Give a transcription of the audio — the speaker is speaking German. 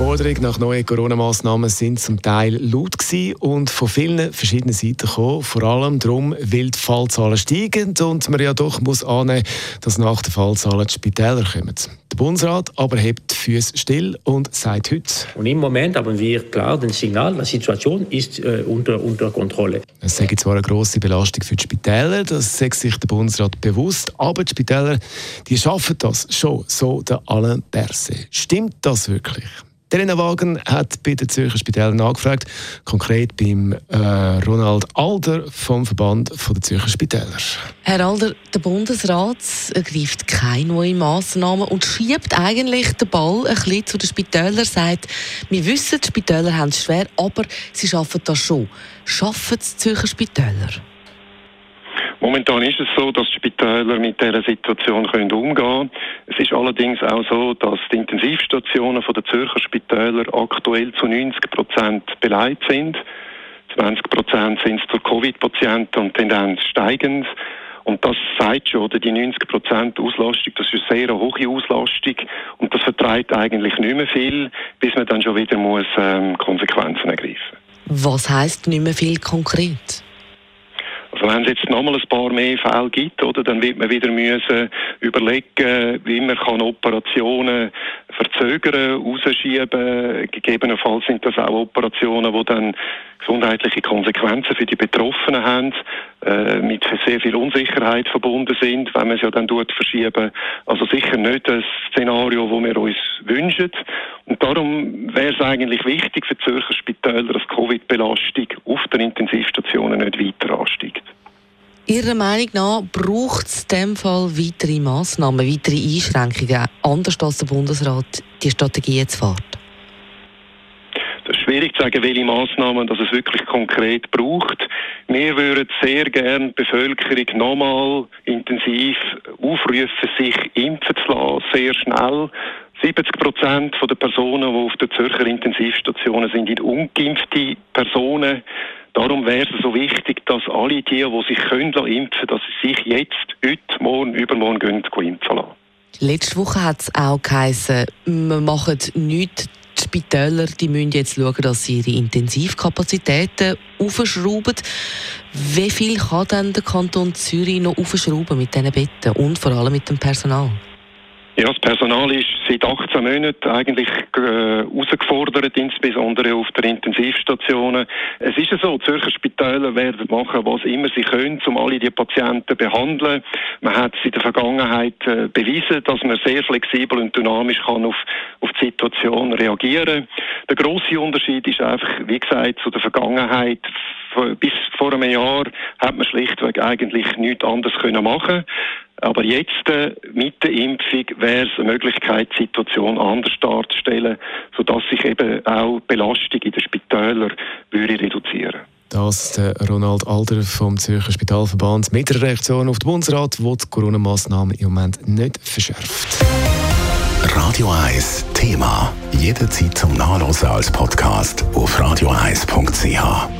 Forderungen nach neuen Corona-Massnahmen sind zum Teil laut gewesen und von vielen verschiedenen Seiten gekommen. Vor allem darum, weil die Fallzahlen steigen und man ja doch muss annehmen, dass nach den Fallzahlen die Spitäler kommen. Der Bundesrat aber hebt die Füße still und sagt heute. Und im Moment haben wir klar das Signal, die Situation ist äh, unter, unter Kontrolle. Es sei zwar eine grosse Belastung für die Spitäler, das sagt sich der Bundesrat bewusst, aber die Spitäler die schaffen das schon, so der Alain Berset. Stimmt das wirklich? Der Wagen hat bei den Zürcher Spitälern nachgefragt, konkret beim äh, Ronald Alder vom Verband der Zürcher Spitäler. Herr Alder, der Bundesrat ergreift keine neuen Massnahmen und schiebt eigentlich den Ball ein bisschen zu den Spitälern, sagt, wir wissen, die Spitäler haben es schwer, aber sie schaffen das schon. Schaffen die Zürcher Spitäler? Momentan ist es so, dass die Spitäler mit dieser Situation können umgehen können. Es ist allerdings auch so, dass die Intensivstationen der Zürcher Spitäler aktuell zu 90 Prozent beleidigt sind. 20 Prozent sind es für Covid-Patienten und Tendenz steigend. Und das sagt schon, oder die 90 Prozent Auslastung, das ist eine sehr hohe Auslastung und das vertreibt eigentlich nicht mehr viel, bis man dann schon wieder muss, ähm, Konsequenzen ergreifen Was heißt nicht mehr viel konkret? Also wenn es jetzt nochmal ein paar mehr Fälle gibt, oder, dann wird man wieder müssen überlegen, wie man kann Operationen verzögern, rausschieben. Gegebenenfalls sind das auch Operationen, die dann gesundheitliche Konsequenzen für die Betroffenen haben, äh, mit sehr viel Unsicherheit verbunden sind, wenn man es ja dann dort verschieben. Also sicher nicht das Szenario, das wir uns wünschen. Und darum wäre es eigentlich wichtig für Zürcher Spitäler, dass Covid-Belastung auf den Intensivstationen nicht weiter ansteigt. Ihrer Meinung nach braucht es in diesem Fall weitere Massnahmen, weitere Einschränkungen, anders als der Bundesrat die Strategie jetzt fährt? Es ist schwierig zu sagen, welche Massnahmen das es wirklich konkret braucht. Wir würden sehr gerne die Bevölkerung nochmal intensiv aufrufen, sich impfen zu lassen, sehr schnell. 70 Prozent der Personen, die auf den Zürcher Intensivstationen sind, sind ungeimpfte Personen. Darum wäre es so wichtig, dass alle die, die sich können impfen dass sie sich jetzt, heute, morgen, übermorgen gehen, impfen lassen. Letzte Woche hat es auch geheißen, wir machen nichts. Die Spitäler die müssen jetzt schauen, dass sie ihre Intensivkapazitäten aufschrauben. Wie viel kann denn der Kanton Zürich noch aufschrauben mit diesen Betten und vor allem mit dem Personal? Ja, das Personal ist seit 18 Monaten eigentlich äh, herausgefordert, insbesondere auf der Intensivstationen. Es ist ja so, Zürcher Spitäler werden machen, was immer sie können, um alle die Patienten zu behandeln. Man hat es in der Vergangenheit äh, bewiesen, dass man sehr flexibel und dynamisch kann auf, auf die Situation reagieren. Der große Unterschied ist einfach, wie gesagt, zu der Vergangenheit. Bis vor einem Jahr hat man schlichtweg eigentlich nichts anderes können machen aber jetzt äh, mit der Impfung wäre es eine Möglichkeit, die Situation anders darzustellen, sodass sich eben auch die Belastung in den Spitälern würde reduzieren das der Ronald Alder vom Zürcher Spitalverband mit der Reaktion auf den Bundesrat, der die Corona-Massnahmen im Moment nicht verschärft. Radio 1 Thema. Jederzeit zum Nachlesen als Podcast auf radio1.ch.